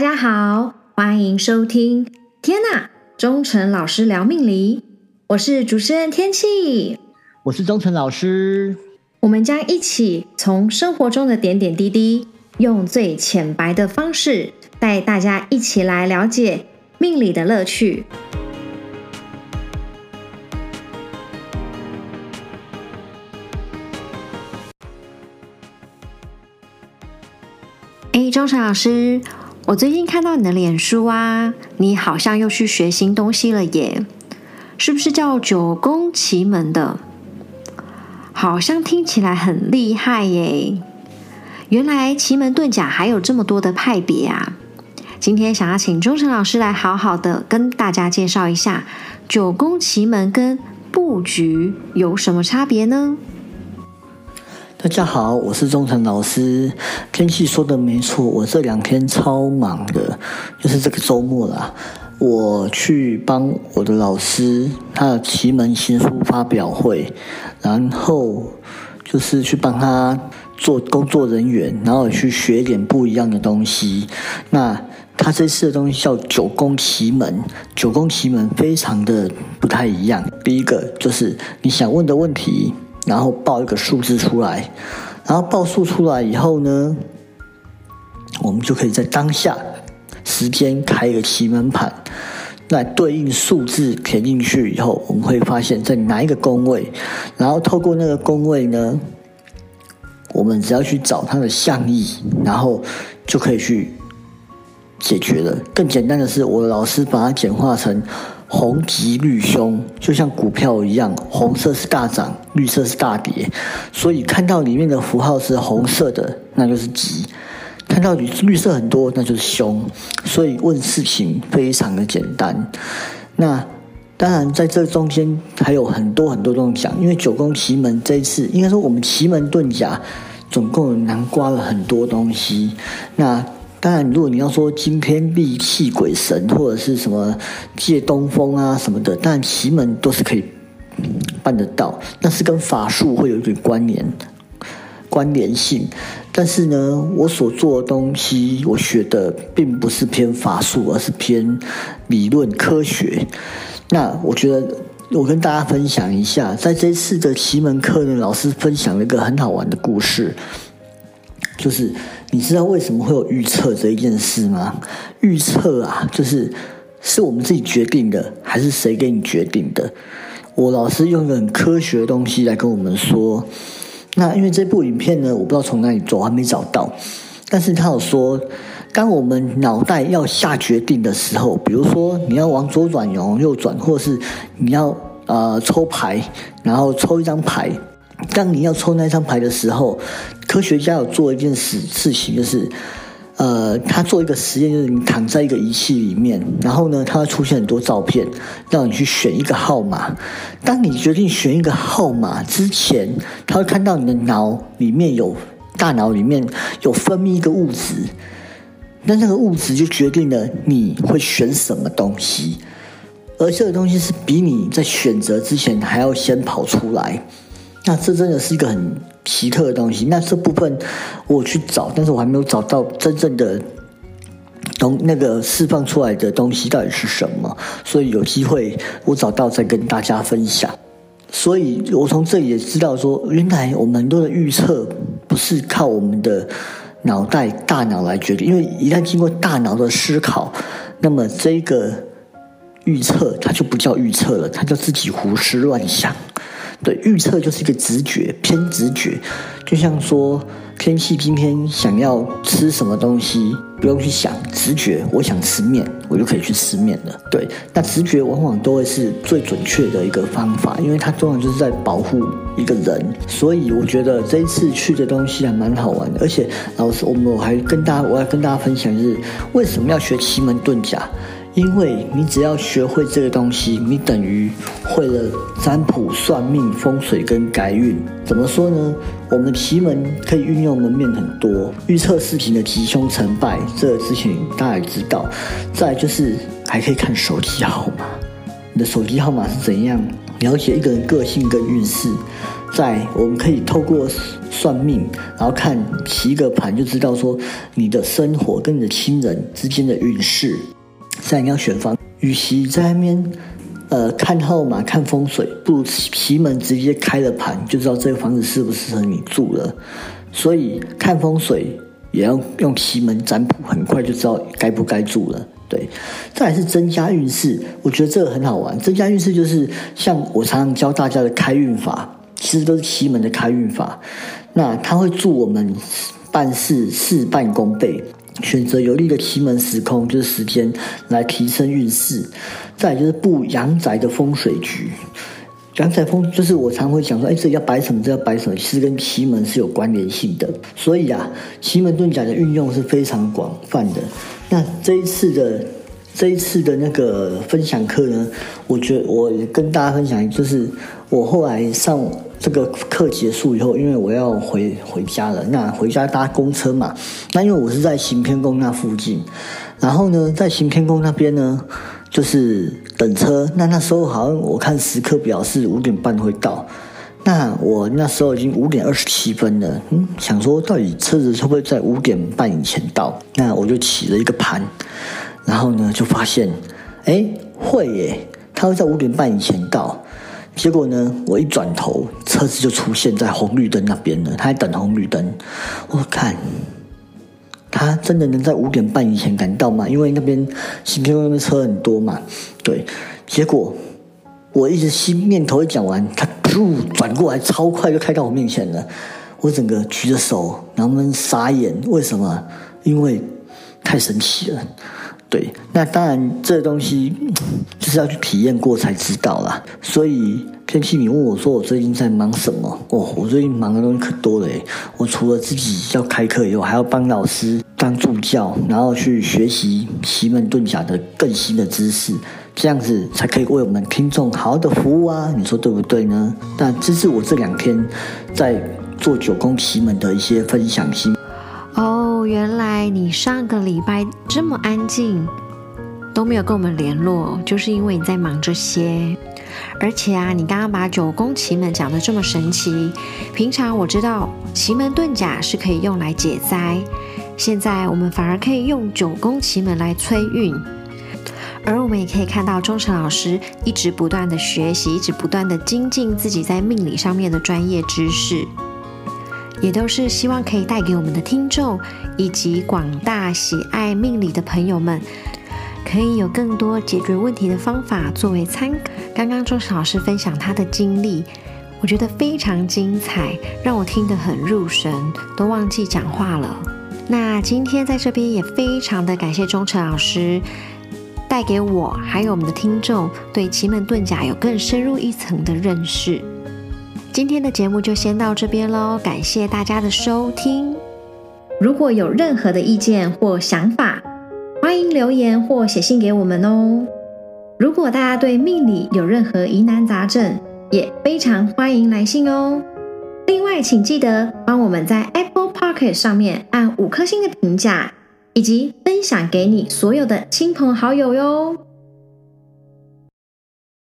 大家好，欢迎收听。天呐，忠诚老师聊命理，我是主持人天气，我是忠诚老师。我们将一起从生活中的点点滴滴，用最浅白的方式，带大家一起来了解命理的乐趣。哎，忠诚老师，我最近看到你的脸书啊，你好像又去学新东西了耶，是不是叫九宫奇门的？好像听起来很厉害耶！原来奇门遁甲还有这么多的派别啊！今天想要请忠诚老师来好好的跟大家介绍一下九宫奇门跟布局有什么差别呢？大家好，我是忠诚老师。天气说的没错，我这两天超忙的，就是这个周末啦。我去帮我的老师他的奇门新书发表会，然后就是去帮他做工作人员，然后去学点不一样的东西。那他这次的东西叫九宫奇门，九宫奇门非常的不太一样。第一个就是你想问的问题。然后报一个数字出来，然后报数出来以后呢，我们就可以在当下时间开一个奇门盘，那对应数字填进去以后，我们会发现在哪一个宫位，然后透过那个宫位呢，我们只要去找它的象意，然后就可以去解决了。更简单的是，我的老师把它简化成。红吉绿凶，就像股票一样，红色是大涨，绿色是大跌。所以看到里面的符号是红色的，那就是吉；看到绿色很多，那就是凶。所以问事情非常的简单。那当然在这中间还有很多很多东西讲，因为九宫奇门这一次，应该说我们奇门遁甲总共囊括了很多东西。那当然，如果你要说惊天地泣鬼神，或者是什么借东风啊什么的，当然奇门都是可以办得到，但是跟法术会有一点关联、关联性。但是呢，我所做的东西，我学的并不是偏法术，而是偏理论科学。那我觉得，我跟大家分享一下，在这次的奇门课呢，老师分享了一个很好玩的故事。就是你知道为什么会有预测这一件事吗？预测啊，就是是我们自己决定的，还是谁给你决定的？我老师用一个很科学的东西来跟我们说。那因为这部影片呢，我不知道从哪里走，还没找到。但是他有说，当我们脑袋要下决定的时候，比如说你要往左转，往右转，或是你要呃抽牌，然后抽一张牌。当你要抽那张牌的时候，科学家有做一件事事情，就是，呃，他做一个实验，就是你躺在一个仪器里面，然后呢，它会出现很多照片，让你去选一个号码。当你决定选一个号码之前，他会看到你的脑里面有大脑里面有分泌一个物质，那那个物质就决定了你会选什么东西，而这个东西是比你在选择之前还要先跑出来。那这真的是一个很奇特的东西。那这部分我去找，但是我还没有找到真正的东那个释放出来的东西到底是什么。所以有机会我找到再跟大家分享。所以我从这里也知道说，原来我们很多的预测不是靠我们的脑袋大脑来决定，因为一旦经过大脑的思考，那么这个预测它就不叫预测了，它叫自己胡思乱想。对，预测就是一个直觉，偏直觉，就像说天气今天想要吃什么东西，不用去想，直觉，我想吃面，我就可以去吃面了。对，那直觉往往都会是最准确的一个方法，因为它通常就是在保护一个人。所以我觉得这一次去的东西还蛮好玩的，而且老师，我们我还跟大家，我要跟大家分享是为什么要学奇门遁甲。因为你只要学会这个东西，你等于会了占卜、算命、风水跟改运。怎么说呢？我们奇门可以运用门面很多，预测事情的吉凶成败，这个事情大家也知道。再就是还可以看手机号码，你的手机号码是怎样，了解一个人个性跟运势。在我们可以透过算命，然后看七个盘，就知道说你的生活跟你的亲人之间的运势。在你要选房，与其在那边呃看号码、看风水，不如奇门直接开了盘，就知道这个房子适不适合你住了。所以看风水也要用奇门占卜，很快就知道该不该住了。对，再来是增加运势，我觉得这个很好玩。增加运势就是像我常常教大家的开运法，其实都是奇门的开运法。那它会助我们办事事半功倍。选择有利的奇门时空，就是时间来提升运势。再就是布阳宅的风水局，阳宅风就是我常会讲说，哎，这要摆什么，这要摆什么，其实跟奇门是有关联性的。所以啊，奇门遁甲的运用是非常广泛的。那这一次的这一次的那个分享课呢，我觉得我跟大家分享，就是我后来上。这个课结束以后，因为我要回回家了，那回家搭公车嘛。那因为我是在行天宫那附近，然后呢，在行天宫那边呢，就是等车。那那时候好像我看时刻表是五点半会到，那我那时候已经五点二十七分了。嗯，想说到底车子会不会在五点半以前到？那我就起了一个盘，然后呢，就发现，哎，会耶，他会在五点半以前到。结果呢？我一转头，车子就出现在红绿灯那边了。他在等红绿灯，我看他真的能在五点半以前赶到吗？因为那边新天那边车很多嘛。对，结果我一直心念头一讲完，他噗转过来，超快就开到我面前了。我整个举着手，然后们傻眼。为什么？因为太神奇了。对，那当然，这东西就是要去体验过才知道啦。所以，天气，你问我说我最近在忙什么？哦，我最近忙的东西可多了诶。我除了自己要开课以外，还要帮老师当助教，然后去学习奇门遁甲的更新的知识，这样子才可以为我们听众好好的服务啊！你说对不对呢？那这是我这两天在做九宫奇门的一些分享心。原来你上个礼拜这么安静，都没有跟我们联络，就是因为你在忙这些。而且啊，你刚刚把九宫奇门讲的这么神奇，平常我知道奇门遁甲是可以用来解灾，现在我们反而可以用九宫奇门来催运。而我们也可以看到钟诚老师一直不断的学习，一直不断的精进自己在命理上面的专业知识。也都是希望可以带给我们的听众以及广大喜爱命理的朋友们，可以有更多解决问题的方法作为参考。刚刚周老师分享他的经历，我觉得非常精彩，让我听得很入神，都忘记讲话了。那今天在这边也非常的感谢钟诚老师，带给我还有我们的听众对奇门遁甲有更深入一层的认识。今天的节目就先到这边喽，感谢大家的收听。如果有任何的意见或想法，欢迎留言或写信给我们哦。如果大家对命理有任何疑难杂症，也非常欢迎来信哦。另外，请记得帮我们在 Apple p o c k e t 上面按五颗星的评价，以及分享给你所有的亲朋好友哟。